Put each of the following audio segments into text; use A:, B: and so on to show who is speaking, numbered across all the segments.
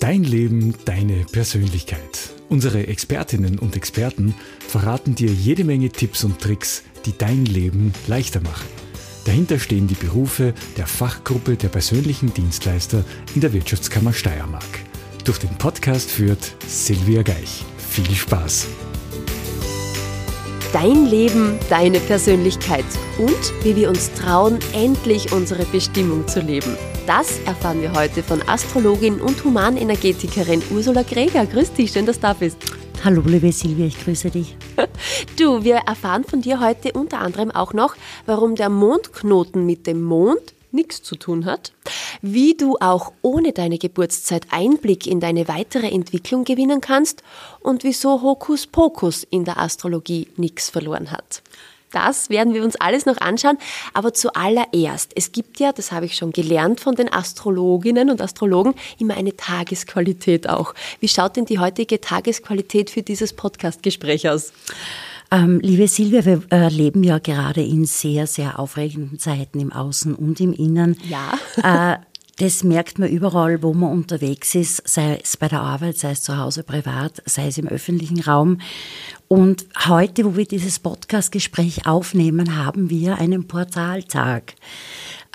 A: Dein Leben, deine Persönlichkeit. Unsere Expertinnen und Experten verraten dir jede Menge Tipps und Tricks, die dein Leben leichter machen. Dahinter stehen die Berufe der Fachgruppe der persönlichen Dienstleister in der Wirtschaftskammer Steiermark. Durch den Podcast führt Silvia Geich. Viel Spaß!
B: Dein Leben, deine Persönlichkeit und wie wir uns trauen, endlich unsere Bestimmung zu leben. Das erfahren wir heute von Astrologin und Humanenergetikerin Ursula Greger. Grüß dich, schön, dass du da bist.
C: Hallo, liebe Silvia, ich grüße dich.
B: Du, wir erfahren von dir heute unter anderem auch noch, warum der Mondknoten mit dem Mond nichts zu tun hat, wie du auch ohne deine Geburtszeit Einblick in deine weitere Entwicklung gewinnen kannst und wieso Hokuspokus in der Astrologie nichts verloren hat. Das werden wir uns alles noch anschauen. Aber zuallererst, es gibt ja, das habe ich schon gelernt von den Astrologinnen und Astrologen, immer eine Tagesqualität auch. Wie schaut denn die heutige Tagesqualität für dieses Podcastgespräch aus?
C: Ähm, liebe Silvia, wir äh, leben ja gerade in sehr, sehr aufregenden Zeiten im Außen und im Innen.
B: Ja.
C: Das merkt man überall, wo man unterwegs ist, sei es bei der Arbeit, sei es zu Hause privat, sei es im öffentlichen Raum. Und heute, wo wir dieses Podcast-Gespräch aufnehmen, haben wir einen Portaltag.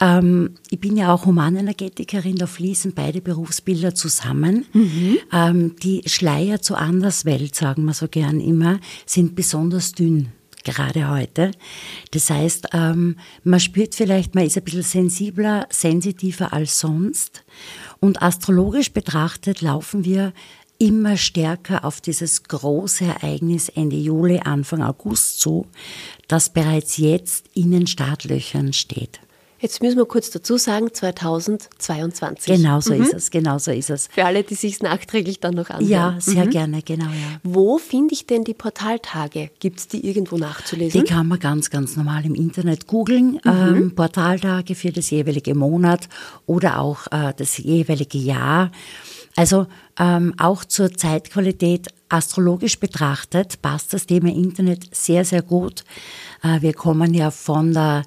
C: Ähm, ich bin ja auch Humanenergetikerin, da fließen beide Berufsbilder zusammen. Mhm. Ähm, die Schleier zur Anderswelt, sagen wir so gern immer, sind besonders dünn gerade heute. Das heißt, ähm, man spürt vielleicht, man ist ein bisschen sensibler, sensitiver als sonst. Und astrologisch betrachtet laufen wir immer stärker auf dieses große Ereignis Ende Juli, Anfang August zu, das bereits jetzt in den Startlöchern steht.
B: Jetzt müssen wir kurz dazu sagen, 2022.
C: Genau so mhm. ist es, genau so ist es.
B: Für alle, die sich nachträglich dann noch anschauen.
C: Ja, sehr mhm. gerne, genau. Ja.
B: Wo finde ich denn die Portaltage? Gibt es die irgendwo nachzulesen?
C: Die kann man ganz, ganz normal im Internet googeln. Mhm. Ähm, Portaltage für das jeweilige Monat oder auch äh, das jeweilige Jahr. Also ähm, auch zur Zeitqualität astrologisch betrachtet passt das Thema Internet sehr, sehr gut. Äh, wir kommen ja von der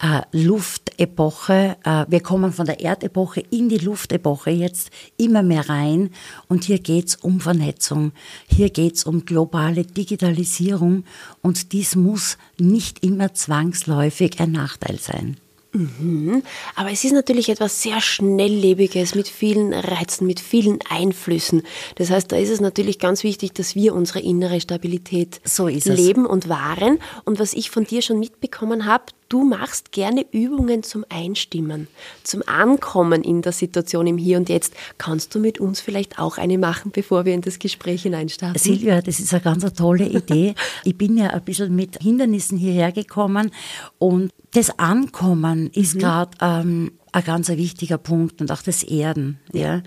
C: äh, Luftepoche, äh, wir kommen von der Erdepoche in die Luftepoche jetzt immer mehr rein und hier geht's um Vernetzung, hier geht's um globale Digitalisierung und dies muss nicht immer zwangsläufig ein Nachteil sein.
B: Mhm. Aber es ist natürlich etwas sehr Schnelllebiges mit vielen Reizen, mit vielen Einflüssen. Das heißt, da ist es natürlich ganz wichtig, dass wir unsere innere Stabilität
C: so
B: leben und wahren. Und was ich von dir schon mitbekommen habe, du machst gerne Übungen zum Einstimmen, zum Ankommen in der Situation im Hier und Jetzt. Kannst du mit uns vielleicht auch eine machen, bevor wir in das Gespräch hineinstarten?
C: Silvia, das ist eine ganz tolle Idee. ich bin ja ein bisschen mit Hindernissen hierher gekommen und das Ankommen ist mhm. gerade ähm, ein ganz wichtiger Punkt und auch das Erden. Ja.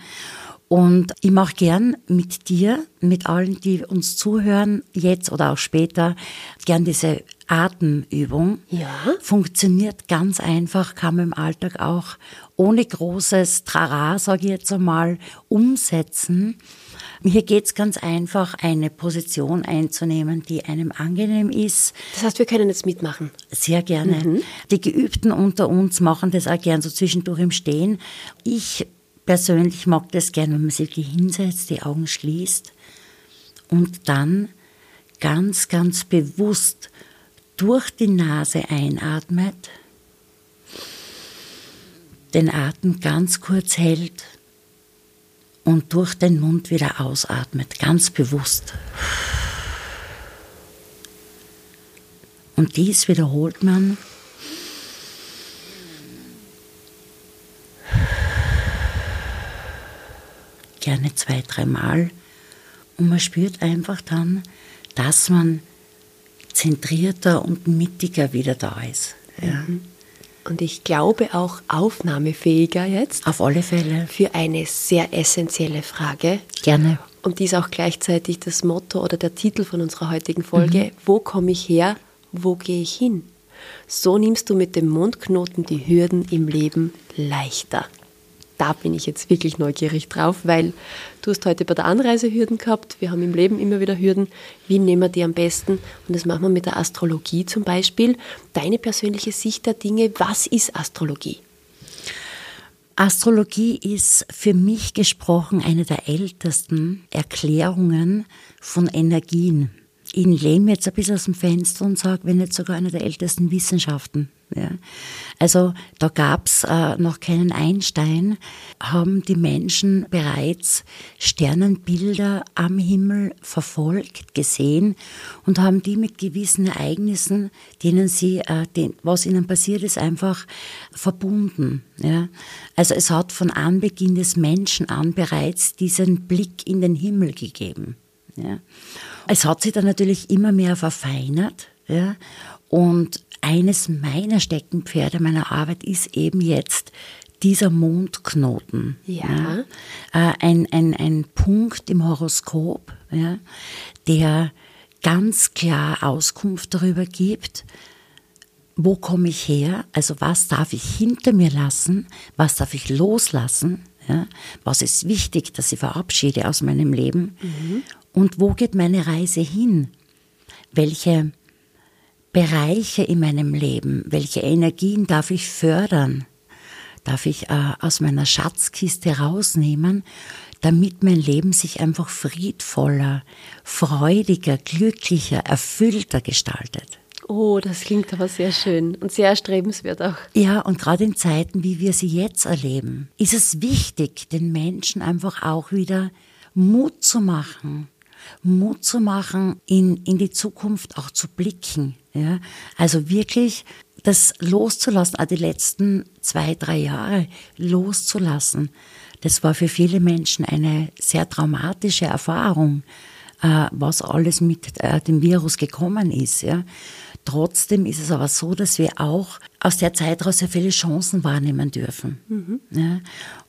C: Und ich mache gern mit dir, mit allen, die uns zuhören, jetzt oder auch später, gern diese Atemübung.
B: Ja.
C: Funktioniert ganz einfach, kann man im Alltag auch ohne großes Trara, sage ich jetzt einmal, umsetzen. Hier geht es ganz einfach, eine Position einzunehmen, die einem angenehm ist.
B: Das heißt, wir können jetzt mitmachen.
C: Sehr gerne. Mhm. Die Geübten unter uns machen das auch gern so zwischendurch im Stehen. Ich persönlich mag das gerne, wenn man sich hinsetzt, die Augen schließt und dann ganz, ganz bewusst durch die Nase einatmet, den Atem ganz kurz hält und durch den Mund wieder ausatmet, ganz bewusst. Und dies wiederholt man gerne zwei, dreimal. Und man spürt einfach dann, dass man zentrierter und mittiger wieder da ist. Ja. Mhm.
B: Und ich glaube auch aufnahmefähiger jetzt.
C: Auf alle Fälle.
B: Für eine sehr essentielle Frage.
C: Gerne.
B: Und die ist auch gleichzeitig das Motto oder der Titel von unserer heutigen Folge. Mhm. Wo komme ich her? Wo gehe ich hin? So nimmst du mit dem Mondknoten die Hürden im Leben leichter da bin ich jetzt wirklich neugierig drauf, weil du hast heute bei der Anreise Hürden gehabt, wir haben im Leben immer wieder Hürden. Wie nehmen wir die am besten? Und das machen wir mit der Astrologie zum Beispiel. Deine persönliche Sicht der Dinge, was ist Astrologie?
C: Astrologie ist für mich gesprochen eine der ältesten Erklärungen von Energien. Ich lehne jetzt ein bisschen aus dem Fenster und sage, wenn nicht sogar eine der ältesten Wissenschaften. Ja. Also da gab's äh, noch keinen Einstein, haben die Menschen bereits Sternenbilder am Himmel verfolgt, gesehen und haben die mit gewissen Ereignissen, denen sie, äh, den, was ihnen passiert ist, einfach verbunden. Ja. Also es hat von Anbeginn des Menschen an bereits diesen Blick in den Himmel gegeben. Ja. Es hat sich dann natürlich immer mehr verfeinert. Ja. Und eines meiner Steckenpferde meiner Arbeit ist eben jetzt dieser Mondknoten.
B: Ja.
C: ja. Äh, ein, ein, ein Punkt im Horoskop, ja, der ganz klar Auskunft darüber gibt, wo komme ich her, also was darf ich hinter mir lassen, was darf ich loslassen, ja, was ist wichtig, dass ich verabschiede aus meinem Leben mhm. Und wo geht meine Reise hin, welche Bereiche in meinem Leben, welche Energien darf ich fördern, darf ich äh, aus meiner Schatzkiste rausnehmen, damit mein Leben sich einfach friedvoller, freudiger, glücklicher, erfüllter gestaltet.
B: Oh, das klingt aber sehr schön und sehr erstrebenswert auch.
C: Ja, und gerade in Zeiten, wie wir sie jetzt erleben, ist es wichtig, den Menschen einfach auch wieder Mut zu machen, Mut zu machen, in, in die Zukunft auch zu blicken. Ja? Also wirklich das loszulassen, also die letzten zwei, drei Jahre loszulassen. Das war für viele Menschen eine sehr traumatische Erfahrung, äh, was alles mit äh, dem Virus gekommen ist. Ja? Trotzdem ist es aber so, dass wir auch aus der Zeit heraus sehr viele Chancen wahrnehmen dürfen. Mhm. Ja?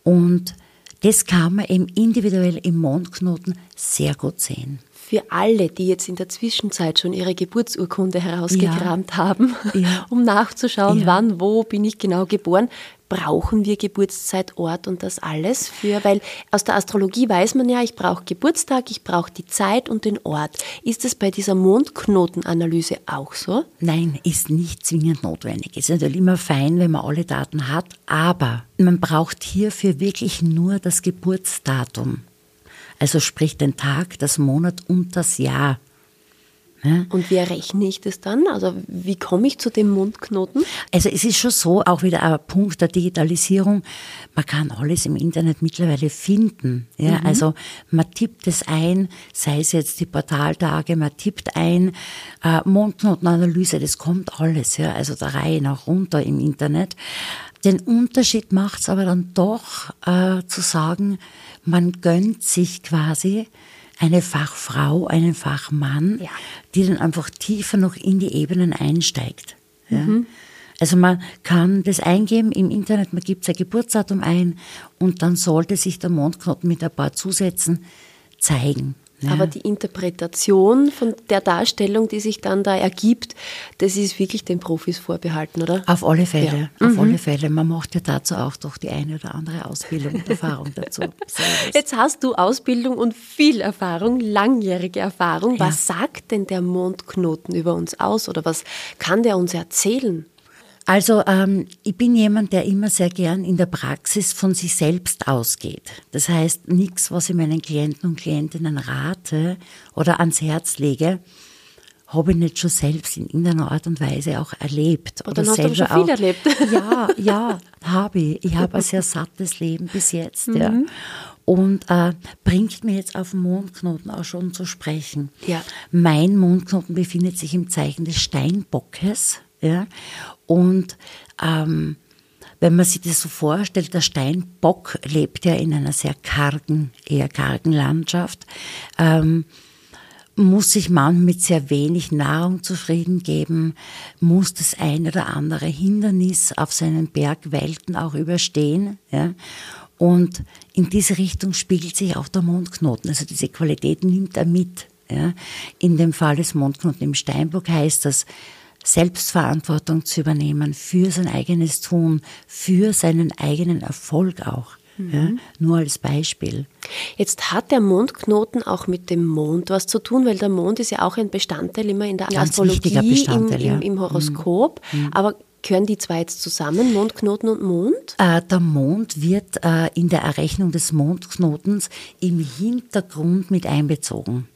C: Und das kann man eben individuell im Mondknoten sehr gut sehen.
B: Für alle, die jetzt in der Zwischenzeit schon ihre Geburtsurkunde herausgekramt ja. haben, ja. um nachzuschauen, ja. wann, wo bin ich genau geboren, brauchen wir Geburtszeit, Ort und das alles für, weil aus der Astrologie weiß man ja, ich brauche Geburtstag, ich brauche die Zeit und den Ort. Ist es bei dieser Mondknotenanalyse auch so?
C: Nein, ist nicht zwingend notwendig. Ist natürlich immer fein, wenn man alle Daten hat, aber man braucht hierfür wirklich nur das Geburtsdatum. Also sprich den Tag, das Monat und das Jahr.
B: Ja. Und wie errechne ich das dann? Also wie komme ich zu dem Mundknoten?
C: Also es ist schon so, auch wieder ein Punkt der Digitalisierung, man kann alles im Internet mittlerweile finden. Ja? Mhm. Also man tippt es ein, sei es jetzt die Portaltage, man tippt ein, äh, Mondknotenanalyse, das kommt alles, ja? also der Reihe nach runter im Internet. Den Unterschied macht es aber dann doch äh, zu sagen, man gönnt sich quasi eine Fachfrau, einen Fachmann, ja. die dann einfach tiefer noch in die Ebenen einsteigt. Ja? Mhm. Also man kann das eingeben im Internet, man gibt sein Geburtsdatum ein und dann sollte sich der Mondknoten mit ein paar Zusätzen zeigen.
B: Ja. Aber die Interpretation von der Darstellung, die sich dann da ergibt, das ist wirklich den Profis vorbehalten, oder?
C: Auf alle Fälle, ja. auf mhm. alle Fälle. Man macht ja dazu auch doch die eine oder andere Ausbildung und Erfahrung dazu.
B: Jetzt hast du Ausbildung und viel Erfahrung, langjährige Erfahrung. Ja. Was sagt denn der Mondknoten über uns aus oder was kann der uns erzählen?
C: Also ähm, ich bin jemand, der immer sehr gern in der Praxis von sich selbst ausgeht. Das heißt, nichts, was ich meinen Klienten und Klientinnen rate oder ans Herz lege, habe ich nicht schon selbst in irgendeiner Art und Weise auch erlebt.
B: Oder, oder selber schon viel
C: auch, erlebt. Ja, ja, habe ich. Ich habe ein sehr sattes Leben bis jetzt. Mhm. Ja. Und äh, bringt mir jetzt auf den Mondknoten auch schon zu sprechen.
B: Ja.
C: Mein Mondknoten befindet sich im Zeichen des Steinbockes. Ja? Und ähm, wenn man sich das so vorstellt, der Steinbock lebt ja in einer sehr kargen, eher kargen Landschaft, ähm, muss sich manchmal mit sehr wenig Nahrung zufrieden geben, muss das ein oder andere Hindernis auf seinen Bergwelten auch überstehen. Ja? Und in diese Richtung spiegelt sich auch der Mondknoten. Also diese Qualität nimmt er mit. Ja? In dem Fall des Mondknoten im Steinbock heißt das, Selbstverantwortung zu übernehmen für sein eigenes Tun, für seinen eigenen Erfolg auch. Mhm. Ja, nur als Beispiel.
B: Jetzt hat der Mondknoten auch mit dem Mond was zu tun, weil der Mond ist ja auch ein Bestandteil immer in der
C: Ganz
B: Astrologie, im, im, im, Horoskop. Mhm. mhm. Aber Gehören die zwei jetzt zusammen, Mondknoten und Mond?
C: Äh, der Mond wird äh, in der Errechnung des Mondknotens im Hintergrund mit einbezogen.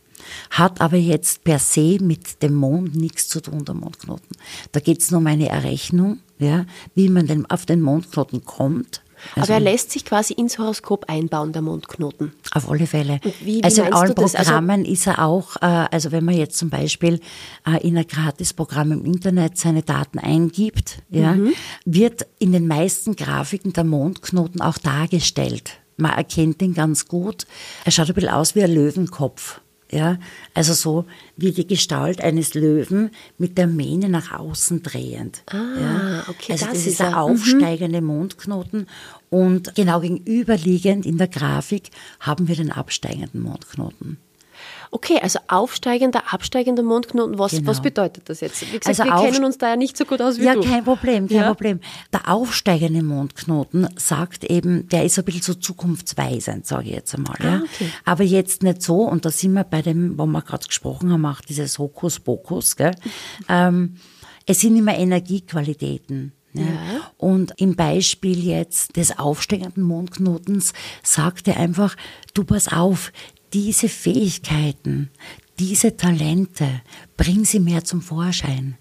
C: Hat aber jetzt per se mit dem Mond nichts zu tun, der Mondknoten. Da geht es nur um eine Errechnung, ja, wie man denn auf den Mondknoten kommt.
B: Also, Aber er lässt sich quasi ins Horoskop einbauen, der Mondknoten.
C: Auf alle Fälle. Wie, wie also in allen also Programmen also, ist er auch, äh, also wenn man jetzt zum Beispiel äh, in ein Gratisprogramm im Internet seine Daten eingibt, ja, mhm. wird in den meisten Grafiken der Mondknoten auch dargestellt. Man erkennt ihn ganz gut. Er schaut ein bisschen aus wie ein Löwenkopf. Ja, also so wie die Gestalt eines Löwen mit der Mähne nach außen drehend.
B: Ah, ja. okay.
C: Also das, das ist der mhm. aufsteigende Mondknoten und genau gegenüberliegend in der Grafik haben wir den absteigenden Mondknoten.
B: Okay, also aufsteigender, absteigender Mondknoten, was, genau. was bedeutet das jetzt? Wie gesagt, also wir kennen uns da ja nicht so gut aus wie
C: ja,
B: du.
C: Ja, kein Problem, kein ja. Problem. Der aufsteigende Mondknoten sagt eben, der ist ein bisschen so zukunftsweisend, sage ich jetzt einmal. Ja? Ah, okay. Aber jetzt nicht so, und da sind wir bei dem, wo wir gerade gesprochen haben, auch dieses Hokuspokus. Gell? ähm, es sind immer Energiequalitäten. Ja. ja. Und im Beispiel jetzt des aufsteigenden Mondknotens sagt er einfach, du pass auf, diese Fähigkeiten, diese Talente, bring sie mehr zum Vorschein.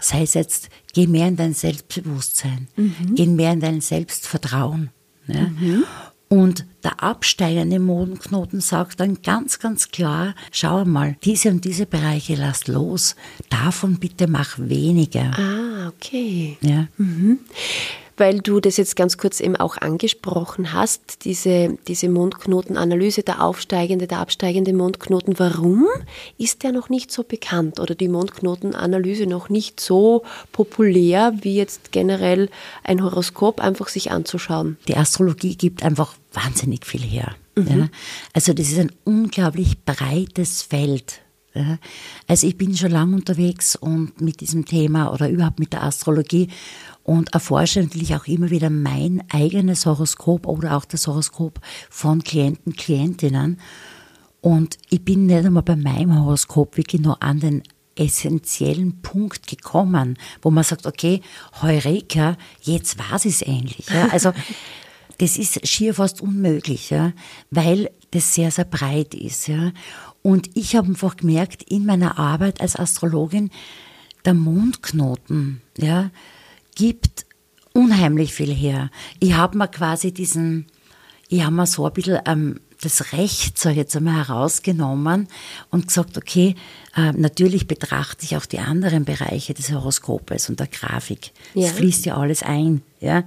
C: Sei es jetzt, geh mehr in dein Selbstbewusstsein, mhm. geh mehr in dein Selbstvertrauen. Ja? Mhm. Und der absteigende Modenknoten sagt dann ganz, ganz klar, schau mal, diese und diese Bereiche lass los, davon bitte mach weniger.
B: Ah, okay.
C: Ja.
B: Mhm weil du das jetzt ganz kurz eben auch angesprochen hast, diese, diese Mondknotenanalyse, der aufsteigende, der absteigende Mondknoten. Warum ist der noch nicht so bekannt oder die Mondknotenanalyse noch nicht so populär, wie jetzt generell ein Horoskop einfach sich anzuschauen?
C: Die Astrologie gibt einfach wahnsinnig viel her. Mhm. Ja. Also das ist ein unglaublich breites Feld. Also ich bin schon lange unterwegs und mit diesem Thema oder überhaupt mit der Astrologie und erforsche natürlich auch immer wieder mein eigenes Horoskop oder auch das Horoskop von Klienten, Klientinnen. Und ich bin nicht einmal bei meinem Horoskop wirklich nur an den essentiellen Punkt gekommen, wo man sagt, okay, Heureka, jetzt war es ähnlich. Ja? Also das ist schier fast unmöglich, ja? weil das sehr, sehr breit ist. Ja? Und ich habe einfach gemerkt, in meiner Arbeit als Astrologin, der Mondknoten, ja, gibt unheimlich viel her. Ich habe mir quasi diesen, ich habe mir so ein bisschen ähm, das Recht, so jetzt einmal herausgenommen und gesagt, okay, äh, natürlich betrachte ich auch die anderen Bereiche des Horoskopes und der Grafik. Ja. Das fließt ja alles ein, ja.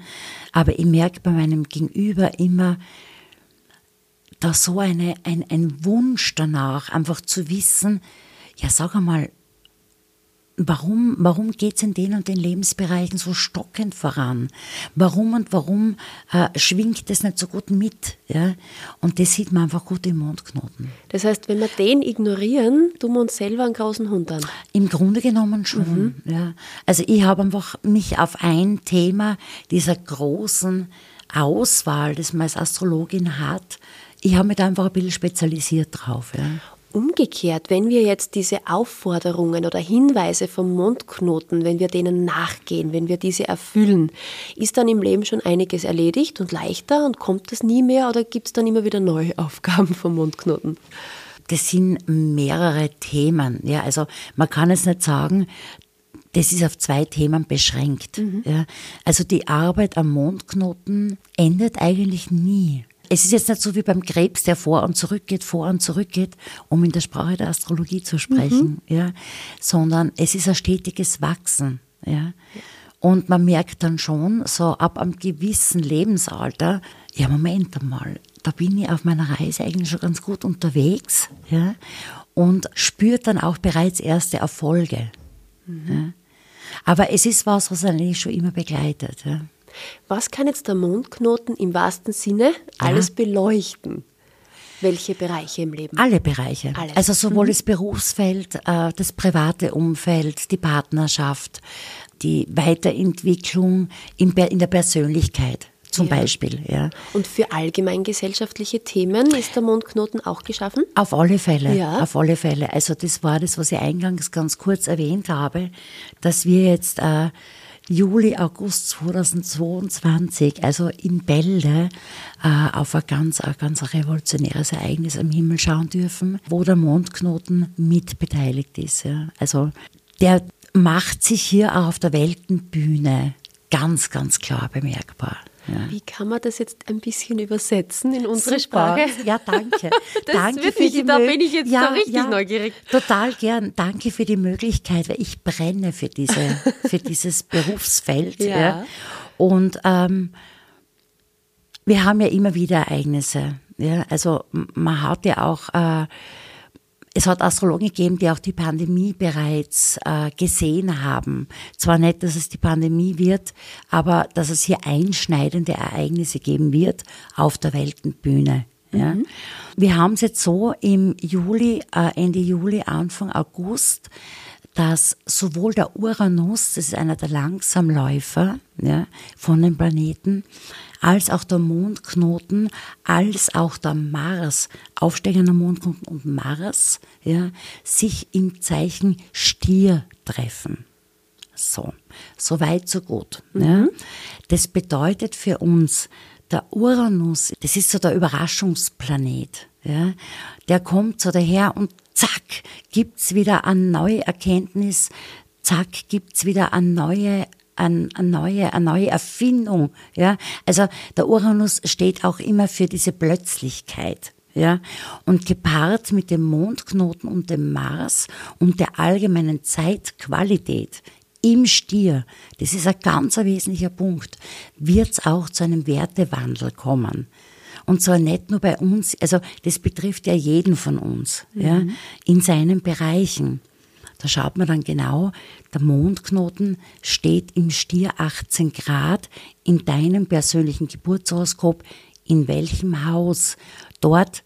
C: Aber ich merke bei meinem Gegenüber immer, da so eine, ein, ein Wunsch danach, einfach zu wissen, ja, sag einmal, warum, warum geht es in den und den Lebensbereichen so stockend voran? Warum und warum äh, schwingt es nicht so gut mit? Ja? Und das sieht man einfach gut im Mondknoten.
B: Das heißt, wenn wir den ignorieren, tun wir uns selber einen großen Hund an?
C: Im Grunde genommen schon. Mhm. Ja. Also ich habe einfach mich auf ein Thema dieser großen Auswahl, das man als Astrologin hat, ich habe mich da einfach ein bisschen spezialisiert drauf. Ja.
B: Umgekehrt, wenn wir jetzt diese Aufforderungen oder Hinweise vom Mondknoten, wenn wir denen nachgehen, wenn wir diese erfüllen, ist dann im Leben schon einiges erledigt und leichter und kommt das nie mehr oder gibt es dann immer wieder neue Aufgaben vom Mondknoten?
C: Das sind mehrere Themen. Ja, also man kann es nicht sagen, das ist auf zwei Themen beschränkt. Mhm. Ja. Also die Arbeit am Mondknoten endet eigentlich nie. Es ist jetzt nicht so wie beim Krebs, der vor und zurück geht, vor und zurück geht, um in der Sprache der Astrologie zu sprechen, mhm. ja, sondern es ist ein stetiges Wachsen, ja. Und man merkt dann schon, so ab einem gewissen Lebensalter, ja, Moment einmal, da bin ich auf meiner Reise eigentlich schon ganz gut unterwegs, ja, und spürt dann auch bereits erste Erfolge. Mhm. Ja. Aber es ist was, was eigentlich schon immer begleitet. Ja.
B: Was kann jetzt der Mondknoten im wahrsten Sinne alles ja. beleuchten? Welche Bereiche im Leben?
C: Alle Bereiche. Alles. Also sowohl mhm. das Berufsfeld, äh, das private Umfeld, die Partnerschaft, die Weiterentwicklung in der Persönlichkeit zum ja. Beispiel. Ja.
B: Und für allgemeingesellschaftliche Themen ist der Mondknoten auch geschaffen?
C: Auf alle Fälle, ja. auf alle Fälle. Also das war das, was ich eingangs ganz kurz erwähnt habe, dass wir jetzt äh, Juli, August 2022, also in Bälde, äh, auf ein ganz, ein ganz revolutionäres Ereignis am Himmel schauen dürfen, wo der Mondknoten mitbeteiligt ist. Also der macht sich hier auch auf der Weltenbühne ganz, ganz klar bemerkbar.
B: Ja. Wie kann man das jetzt ein bisschen übersetzen in unsere
C: Super.
B: Sprache?
C: Ja, danke.
B: Das
C: danke
B: für die da bin ich jetzt
C: ja,
B: so richtig
C: ja,
B: neugierig.
C: Total gern. Danke für die Möglichkeit, weil ich brenne für, diese, für dieses Berufsfeld.
B: Ja.
C: ja. Und ähm, wir haben ja immer wieder Ereignisse. Ja? Also man hat ja auch... Äh, es hat Astrologen gegeben, die auch die Pandemie bereits äh, gesehen haben. Zwar nicht, dass es die Pandemie wird, aber dass es hier einschneidende Ereignisse geben wird auf der Weltenbühne. Ja. Mhm. Wir haben es jetzt so im Juli, äh, Ende Juli, Anfang August, dass sowohl der Uranus, das ist einer der Langsamläufer ja, von den Planeten, als auch der Mondknoten, als auch der Mars, aufsteigender Mondknoten und Mars, ja, sich im Zeichen Stier treffen. So, so weit, so gut. Mhm. Ja. Das bedeutet für uns, der Uranus, das ist so der Überraschungsplanet. Ja. Der kommt so daher und zack, gibt's wieder eine neue Erkenntnis, zack, gibt's wieder eine neue eine, eine, neue, eine neue Erfindung. Ja? Also der Uranus steht auch immer für diese Plötzlichkeit. Ja? Und gepaart mit dem Mondknoten und dem Mars und der allgemeinen Zeitqualität im Stier, das ist ein ganz wesentlicher Punkt, wird es auch zu einem Wertewandel kommen. Und zwar nicht nur bei uns, also das betrifft ja jeden von uns, mhm. ja, in seinen Bereichen. Da schaut man dann genau, der Mondknoten steht im Stier 18 Grad in deinem persönlichen Geburtshoroskop, in welchem Haus. Dort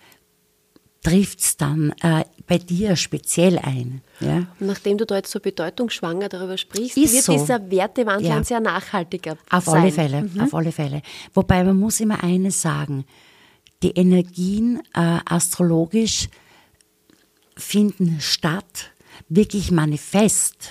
C: trifft es dann äh, bei dir speziell ein. Ja?
B: nachdem du da jetzt so bedeutungsschwanger darüber sprichst,
C: Ist
B: wird
C: so.
B: dieser Wertewandel ja. ein sehr nachhaltiger
C: auf
B: sein.
C: Alle Fälle, mhm. Auf alle Fälle. Wobei man muss immer eines sagen, die Energien äh, astrologisch finden statt, wirklich manifest,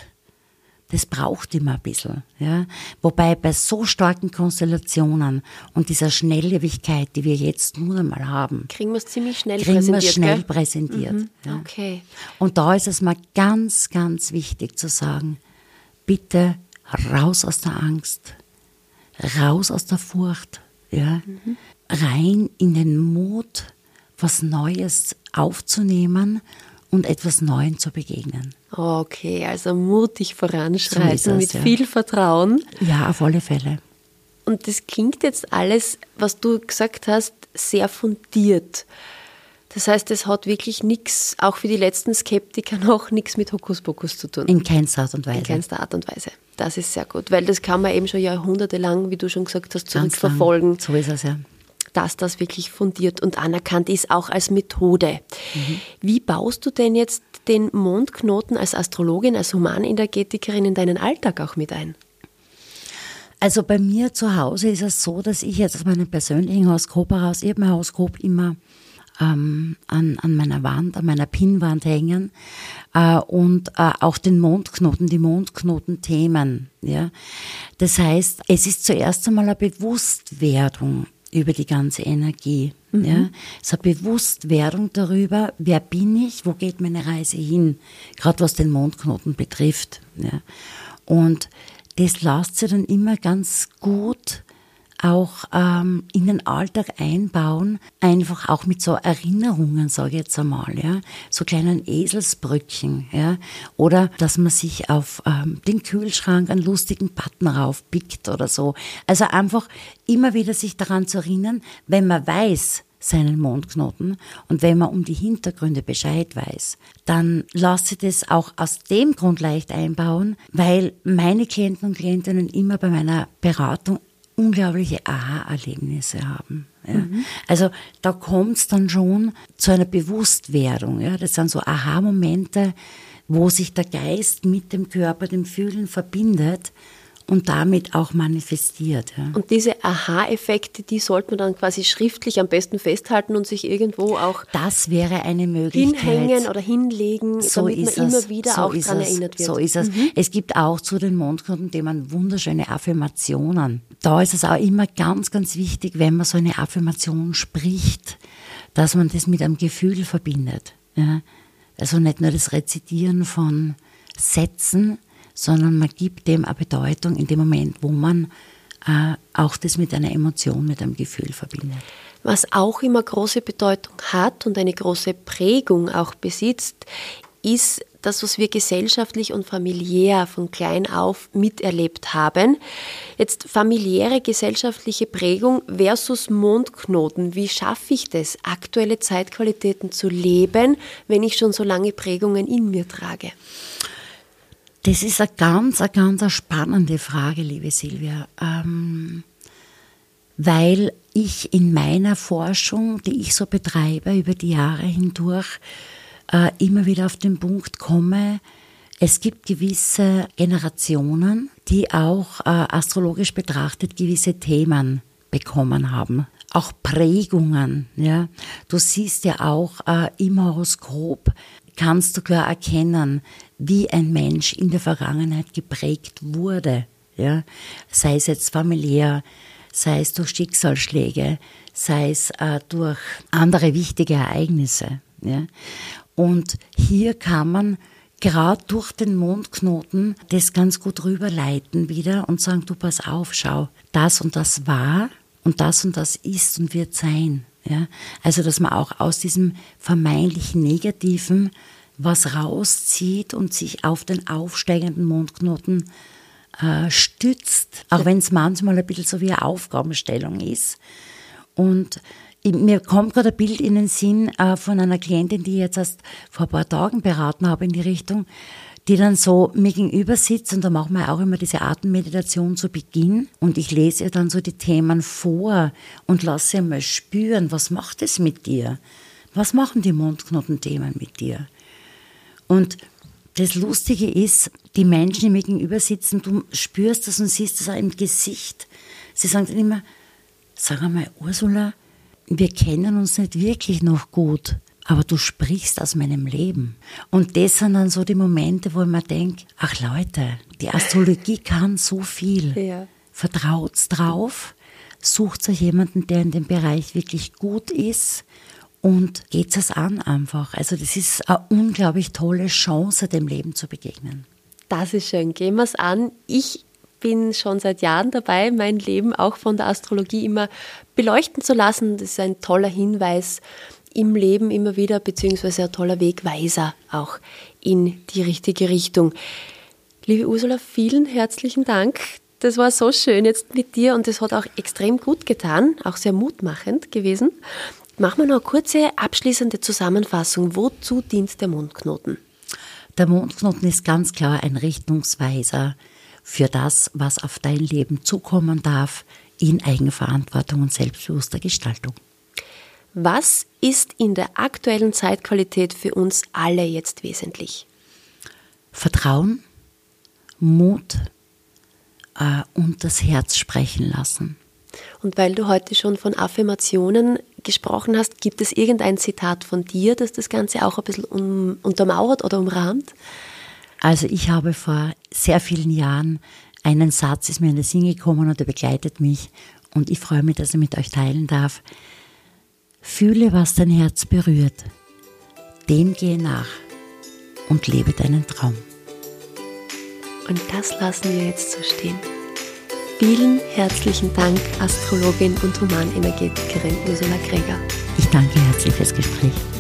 C: das braucht immer ein bisschen. Ja? Wobei bei so starken Konstellationen und dieser Schnelllebigkeit, die wir jetzt nun einmal haben,
B: kriegen wir es ziemlich schnell
C: kriegen
B: präsentiert.
C: Wir schnell
B: gell?
C: präsentiert.
B: Mhm.
C: Ja.
B: Okay.
C: Und da ist es mal ganz, ganz wichtig zu sagen, bitte raus aus der Angst, raus aus der Furcht, ja? Mhm. rein in den Mut, was Neues aufzunehmen und etwas Neuem zu begegnen.
B: Okay, also mutig voranschreiten
C: So es,
B: mit
C: ja.
B: viel Vertrauen.
C: Ja, auf alle Fälle.
B: Und das klingt jetzt alles, was du gesagt hast, sehr fundiert. Das heißt, es hat wirklich nichts, auch für die letzten Skeptiker noch nichts mit Hokuspokus zu tun.
C: In keinster Art und Weise.
B: In keinster Art und Weise. Das ist sehr gut, weil das kann man eben schon jahrhundertelang, wie du schon gesagt hast, zurückverfolgen.
C: So ist es ja.
B: Dass das wirklich fundiert und anerkannt ist, auch als Methode.
C: Mhm.
B: Wie baust du denn jetzt den Mondknoten als Astrologin, als Humanenergetikerin in deinen Alltag auch mit ein?
C: Also bei mir zu Hause ist es so, dass ich jetzt aus meinem persönlichen Horoskop heraus, ich habe mein Horoskop immer ähm, an, an meiner Wand, an meiner Pinnwand hängen äh, und äh, auch den Mondknoten, die Mondknotenthemen. Ja? Das heißt, es ist zuerst einmal eine Bewusstwerdung über die ganze Energie.
B: Mhm.
C: Ja? Es eine Bewusstwerdung darüber, wer bin ich, wo geht meine Reise hin, gerade was den Mondknoten betrifft. Ja? Und das lässt sich dann immer ganz gut auch ähm, in den Alltag einbauen, einfach auch mit so Erinnerungen, sage ich jetzt einmal, ja, so kleinen Eselsbrückchen, ja, oder dass man sich auf ähm, den Kühlschrank einen lustigen Button raufpickt oder so. Also einfach immer wieder sich daran zu erinnern, wenn man weiß, seinen Mondknoten und wenn man um die Hintergründe Bescheid weiß, dann lasse ich das auch aus dem Grund leicht einbauen, weil meine Klienten und Klientinnen immer bei meiner Beratung unglaubliche Aha-Erlebnisse haben. Ja. Also da kommt es dann schon zu einer Bewusstwerdung. Ja. Das sind so Aha-Momente, wo sich der Geist mit dem Körper, dem Fühlen verbindet und damit auch manifestiert. Ja.
B: Und diese Aha-Effekte, die sollte man dann quasi schriftlich am besten festhalten und sich irgendwo auch
C: das wäre eine Möglichkeit.
B: hinhängen oder hinlegen,
C: so
B: damit man
C: es.
B: immer wieder
C: so
B: auch daran erinnert wird. Mhm.
C: So ist es. Es gibt auch zu den Mondknotenthemen wunderschöne Affirmationen. Da ist es auch immer ganz, ganz wichtig, wenn man so eine Affirmation spricht, dass man das mit einem Gefühl verbindet. Ja. Also nicht nur das Rezitieren von Sätzen, sondern man gibt dem eine Bedeutung in dem Moment, wo man äh, auch das mit einer Emotion, mit einem Gefühl verbindet.
B: Was auch immer große Bedeutung hat und eine große Prägung auch besitzt, ist das, was wir gesellschaftlich und familiär von klein auf miterlebt haben. Jetzt familiäre gesellschaftliche Prägung versus Mondknoten. Wie schaffe ich das, aktuelle Zeitqualitäten zu leben, wenn ich schon so lange Prägungen in mir trage?
C: Das ist eine ganz, eine ganz spannende Frage, liebe Silvia. Ähm, weil ich in meiner Forschung, die ich so betreibe über die Jahre hindurch, äh, immer wieder auf den Punkt komme, es gibt gewisse Generationen, die auch äh, astrologisch betrachtet gewisse Themen bekommen haben. Auch Prägungen. Ja. Du siehst ja auch äh, im Horoskop, kannst du klar erkennen, wie ein Mensch in der Vergangenheit geprägt wurde. Ja. Sei es jetzt familiär, sei es durch Schicksalsschläge, sei es äh, durch andere wichtige Ereignisse. Ja. Und hier kann man gerade durch den Mondknoten das ganz gut rüberleiten wieder und sagen, du pass auf, schau, das und das war und das und das ist und wird sein. Ja? Also, dass man auch aus diesem vermeintlich Negativen was rauszieht und sich auf den aufsteigenden Mondknoten äh, stützt, auch wenn es manchmal ein bisschen so wie eine Aufgabenstellung ist. Und mir kommt gerade ein Bild in den Sinn äh, von einer Klientin, die ich jetzt erst vor ein paar Tagen beraten habe in die Richtung, die dann so mir gegenüber sitzt und da machen wir auch immer diese Atemmeditation zu Beginn und ich lese ihr dann so die Themen vor und lasse ihr mal spüren, was macht es mit dir? Was machen die Mondknotenthemen mit dir? Und das Lustige ist, die Menschen, die mir gegenüber sitzen, du spürst das und siehst das auch im Gesicht. Sie sagen dann immer, sag einmal, Ursula, wir kennen uns nicht wirklich noch gut, aber du sprichst aus meinem Leben. Und das sind dann so die Momente, wo ich mir denke, ach Leute, die Astrologie kann so viel.
B: Ja.
C: Vertraut's drauf, sucht euch jemanden, der in dem Bereich wirklich gut ist und geht es an einfach. Also das ist eine unglaublich tolle Chance, dem Leben zu begegnen.
B: Das ist schön. Gehen wir es an. Ich bin schon seit Jahren dabei, mein Leben auch von der Astrologie immer beleuchten zu lassen. Das ist ein toller Hinweis im Leben immer wieder, beziehungsweise ein toller Wegweiser auch in die richtige Richtung. Liebe Ursula, vielen herzlichen Dank. Das war so schön jetzt mit dir und das hat auch extrem gut getan, auch sehr mutmachend gewesen. Machen wir noch eine kurze abschließende Zusammenfassung. Wozu dient der Mondknoten?
C: Der Mondknoten ist ganz klar ein Richtungsweiser für das, was auf dein Leben zukommen darf, in Eigenverantwortung und selbstbewusster Gestaltung.
B: Was ist in der aktuellen Zeitqualität für uns alle jetzt wesentlich?
C: Vertrauen, Mut äh, und das Herz sprechen lassen.
B: Und weil du heute schon von Affirmationen gesprochen hast, gibt es irgendein Zitat von dir, das das Ganze auch ein bisschen um, untermauert oder umrahmt?
C: Also ich habe vor sehr vielen Jahren einen Satz, ist mir in den Sinn gekommen und er begleitet mich und ich freue mich, dass ich mit euch teilen darf. Fühle, was dein Herz berührt, dem gehe nach und lebe deinen Traum.
B: Und das lassen wir jetzt so stehen. Vielen herzlichen Dank, Astrologin und Humanenergetikerin Ursula Gregor.
C: Ich danke herzlich fürs Gespräch.